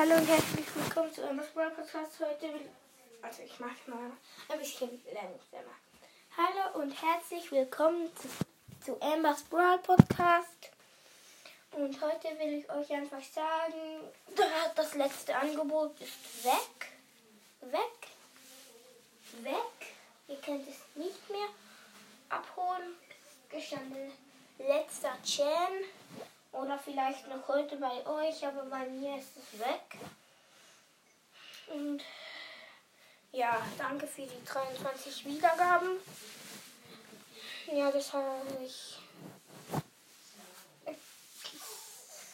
Hallo und herzlich willkommen zu Emma's Brawl Podcast. Heute also ich mache mal ein bisschen langsamer. Hallo und herzlich willkommen zu, zu Amber's Brawl Podcast. Und heute will ich euch einfach sagen, das letzte Angebot ist weg. Weg. Weg. Ihr könnt es nicht mehr abholen. Gestanden letzter Chan. Oder vielleicht noch heute bei euch, aber bei mir ist es weg. Und ja, danke für die 23 Wiedergaben. Ja, das habe ich.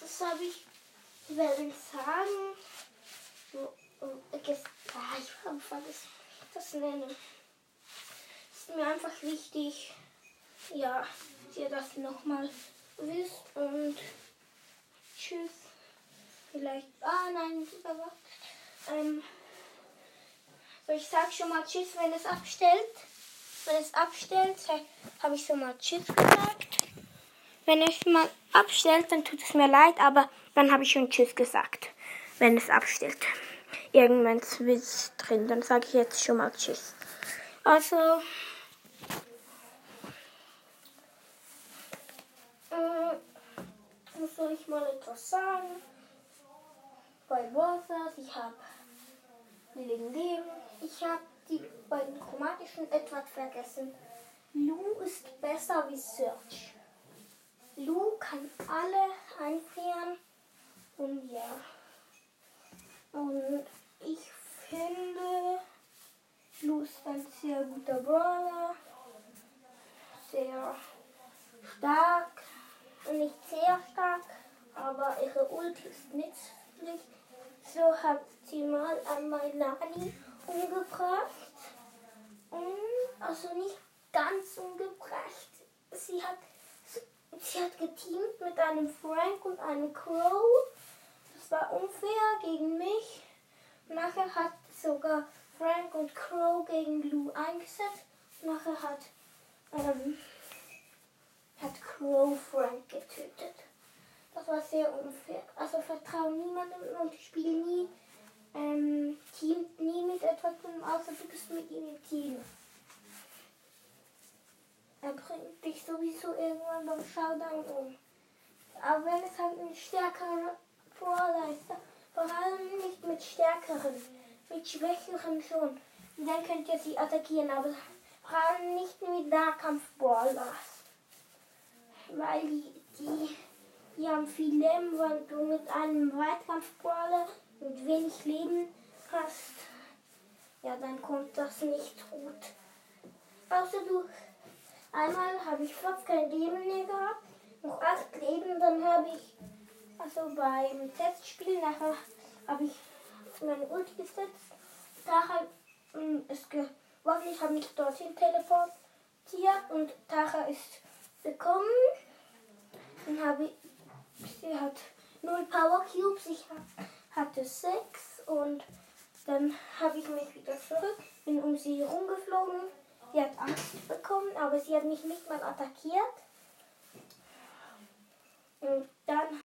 Das habe ich. Ich werde sagen. Ah, ich habe vergessen, das nennen. Es ist mir einfach wichtig, ja, ihr das nochmal wisst und tschüss. Vielleicht. Ah nein, aber. Ähm, so, ich sag schon mal Tschüss, wenn es abstellt. Wenn es abstellt, habe ich schon mal Tschüss gesagt. Wenn es mal abstellt, dann tut es mir leid, aber dann habe ich schon Tschüss gesagt. Wenn es abstellt. Irgendwann ist drin, dann sage ich jetzt schon mal Tschüss. Also. Äh, muss ich mal etwas sagen? Bei Warsas, ich habe legendären. Ich habe die beiden chromatischen etwas vergessen. Lu ist besser wie Search. Lu kann alle einfrieren. Und ja. Und ich finde, Lu ist ein sehr guter Brawler. Sehr stark. Nicht sehr stark, aber ihre Ulti ist nützlich. So hat sie mal einmal Nani umgebracht. Und also nicht ganz umgebracht. Sie hat, sie hat geteamt mit einem Frank und einem Crow. Das war unfair gegen mich. Nachher hat sogar Frank und Crow gegen Lou eingesetzt. Nachher hat, ähm, hat Crow Frank getötet. Sehr unfair. Also vertraue niemandem und spiele nie, ähm, Team, nie mit etwas, außer du bist mit ihm im Team. Er bringt dich sowieso irgendwann beim Showdown um. Aber wenn es halt ein stärkerer ist, vor allem nicht mit stärkeren, mit schwächeren schon, dann könnt ihr sie attackieren, aber vor allem nicht mit Nahkampf-Brawlers. Weil die, die die haben viel Leben, wenn du mit einem Weitkampfbrawler mit wenig Leben hast. Ja, dann kommt das nicht gut. Außer du, einmal habe ich fast kein Leben mehr gehabt, noch acht Leben, dann habe ich, also beim Testspiel nachher habe ich meine Ulti gesetzt. Tacha ist geworden, ich habe mich dorthin teleportiert und Tacha ist gekommen. Dann habe ich Sie hat null Power Cubes, ich hatte sechs und dann habe ich mich wieder zurück, bin um sie rumgeflogen. Sie hat Angst bekommen, aber sie hat mich nicht mal attackiert. Und dann